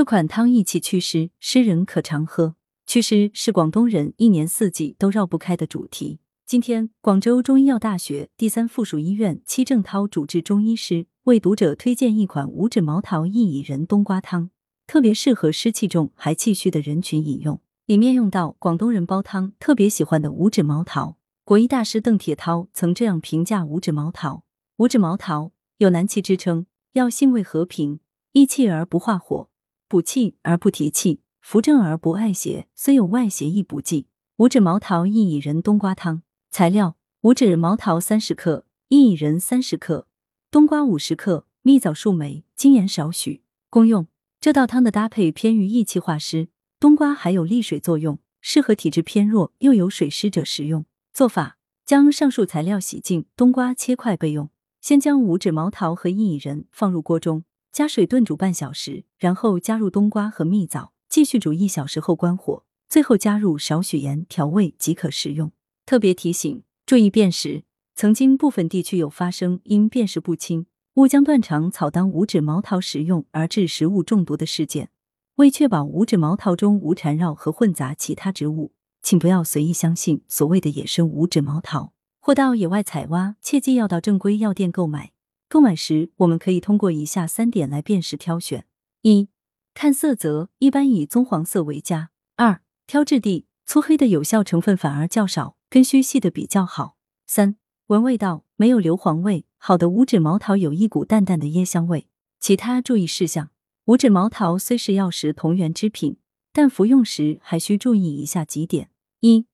这款汤益气祛湿，湿人可常喝。祛湿是广东人一年四季都绕不开的主题。今天，广州中医药大学第三附属医院戚正涛主治中医师为读者推荐一款五指毛桃薏苡仁冬瓜汤，特别适合湿气重还气虚的人群饮用。里面用到广东人煲汤特别喜欢的五指毛桃。国医大师邓铁涛曾这样评价五指毛桃：五指毛桃有南气之称，药性味和平，益气而不化火。补气而不提气，扶正而不碍邪，虽有外邪亦不忌。五指毛桃薏苡仁冬瓜汤材料：五指毛桃三十克，薏苡仁三十克，冬瓜五十克，蜜枣数枚，精盐少许。功用：这道汤的搭配偏于益气化湿，冬瓜还有利水作用，适合体质偏弱又有水湿者食用。做法：将上述材料洗净，冬瓜切块备用。先将五指毛桃和薏苡仁放入锅中。加水炖煮半小时，然后加入冬瓜和蜜枣，继续煮一小时后关火，最后加入少许盐调味即可食用。特别提醒：注意辨识。曾经部分地区有发生因辨识不清误将断肠草当五指毛桃食用而致食物中毒的事件。为确保五指毛桃中无缠绕和混杂其他植物，请不要随意相信所谓的野生五指毛桃，或到野外采挖，切记要到正规药店购买。购买时，我们可以通过以下三点来辨识挑选：一、看色泽，一般以棕黄色为佳；二、挑质地，粗黑的有效成分反而较少，根须细的比较好；三、闻味道，没有硫磺味，好的五指毛桃有一股淡淡的椰香味。其他注意事项：五指毛桃虽是药食同源之品，但服用时还需注意以下几点：一、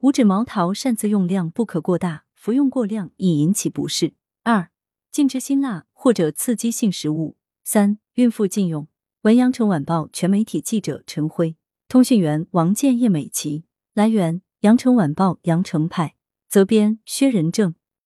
五指毛桃擅自用量不可过大，服用过量易引起不适；二、禁吃辛辣或者刺激性食物。三、孕妇禁用。文阳城晚报全媒体记者陈辉，通讯员王建叶美琪。来源：阳城晚报阳城派，责编：薛仁正。